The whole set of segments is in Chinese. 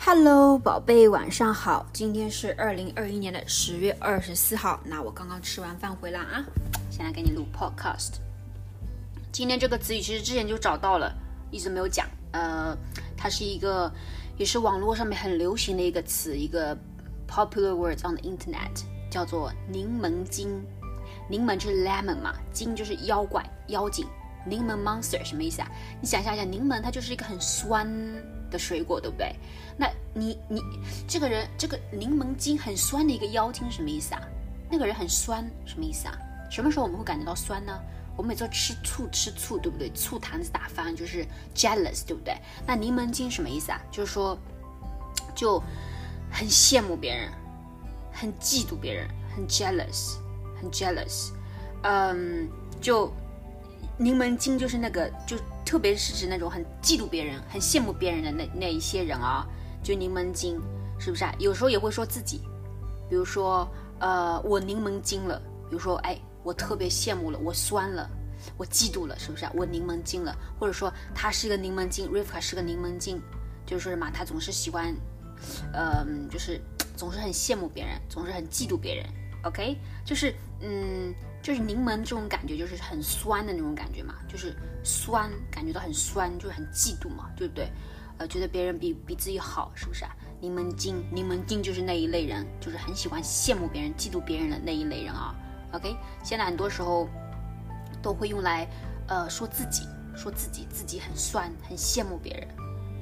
Hello，宝贝，晚上好。今天是二零二一年的十月二十四号。那我刚刚吃完饭回来啊，现在给你录 Podcast。今天这个词语其实之前就找到了，一直没有讲。呃，它是一个，也是网络上面很流行的一个词，一个 popular words on the internet，叫做柠檬精。柠檬就是 lemon 嘛，精就是妖怪、妖精。柠檬 monster 什么意思啊？你想象一下，柠檬它就是一个很酸的水果，对不对？那你你这个人这个柠檬精很酸的一个妖精什么意思啊？那个人很酸什么意思啊？什么时候我们会感觉到酸呢？我们每次吃醋吃醋，对不对？醋坛子打翻就是 jealous，对不对？那柠檬精什么意思啊？就是说就很羡慕别人，很嫉妒别人，很 jealous，很 jealous，嗯，就。柠檬精就是那个，就特别是指那种很嫉妒别人、很羡慕别人的那那一些人啊，就柠檬精，是不是啊？有时候也会说自己，比如说，呃，我柠檬精了，比如说，哎，我特别羡慕了，我酸了，我嫉妒了，是不是啊？我柠檬精了，或者说他是一个柠檬精，Rivka 是个柠檬精，就是说什么？他总是喜欢，嗯，就是总是很羡慕别人，总是很嫉妒别人。OK，就是，嗯。就是柠檬这种感觉，就是很酸的那种感觉嘛，就是酸，感觉到很酸，就是很嫉妒嘛，对不对？呃，觉得别人比比自己好，是不是啊？柠檬精，柠檬精就是那一类人，就是很喜欢羡慕别人、嫉妒别人的那一类人啊。OK，现在很多时候都会用来呃说自己，说自己自己很酸，很羡慕别人，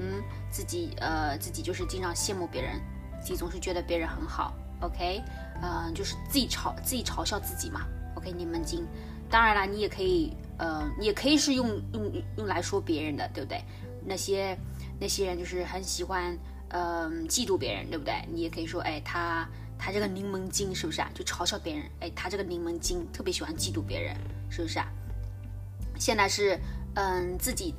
嗯，自己呃自己就是经常羡慕别人，自己总是觉得别人很好。OK，嗯，就是自己嘲自己嘲笑自己嘛。OK，柠檬精，当然了，你也可以，呃，你也可以是用用用来说别人的，对不对？那些那些人就是很喜欢，呃，嫉妒别人，对不对？你也可以说，哎，他他这个柠檬精是不是啊？就嘲笑别人，哎，他这个柠檬精特别喜欢嫉妒别人，是不是啊？现在是，嗯，自己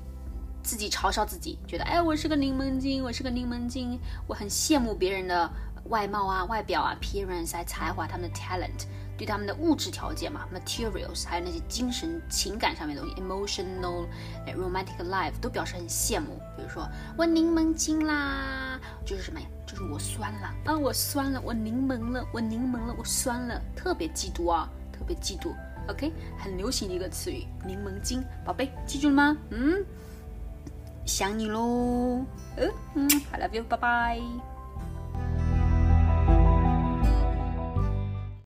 自己嘲笑自己，觉得，哎，我是个柠檬精，我是个柠檬精，我很羡慕别人的外貌啊、外表啊、appearance 啊、才华，他们的 talent。对他们的物质条件嘛，materials，还有那些精神情感上面的东西，emotional、romantic life，都表示很羡慕。比如说我柠檬精啦，就是什么呀？就是我酸了啊，我酸了，我柠檬了，我柠檬了，我酸了，特别嫉妒啊，特别嫉妒。OK，很流行的一个词语，柠檬精，宝贝，记住了吗？嗯，想你喽。嗯嗯，I love you，拜拜。